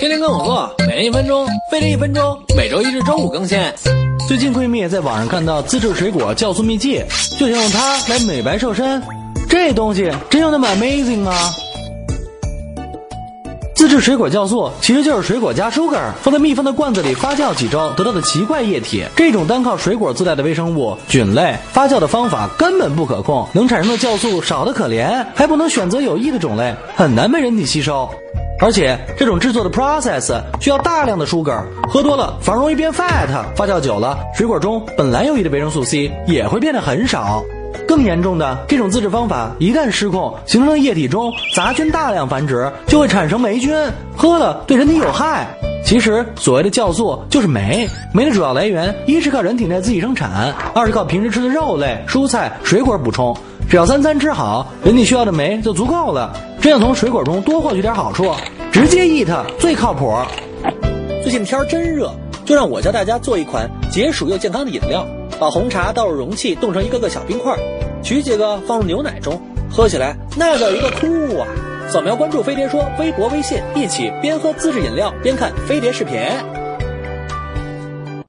天天跟我做，每天一分钟，飞碟一分钟，每周一至周五更新。最近闺蜜在网上看到自制水果酵素秘籍，就想用它来美白瘦身。这东西真有那么 amazing 吗？自制水果酵素其实就是水果加 sugar 放在密封的罐子里发酵几周得到的奇怪液体。这种单靠水果自带的微生物菌类发酵的方法根本不可控，能产生的酵素少得可怜，还不能选择有益的种类，很难被人体吸收。而且这种制作的 process 需要大量的 sugar，喝多了反而容易变 fat，发酵久了，水果中本来有益的维生素 C 也会变得很少。更严重的，这种自制方法一旦失控，形成的液体中杂菌大量繁殖，就会产生霉菌，喝了对人体有害。其实所谓的酵素就是酶，酶的主要来源一是靠人体内自己生产，二是靠平时吃的肉类、蔬菜、水果补充。只要三餐吃好，人体需要的酶就足够了。这样从水果中多获取点好处，直接 eat 最靠谱。最近天儿真热，就让我教大家做一款解暑又健康的饮料。把红茶倒入容器，冻成一个个小冰块，取几个放入牛奶中，喝起来那叫一个酷啊！扫描关注飞碟说微博、微信，一起边喝自制饮料边看飞碟视频。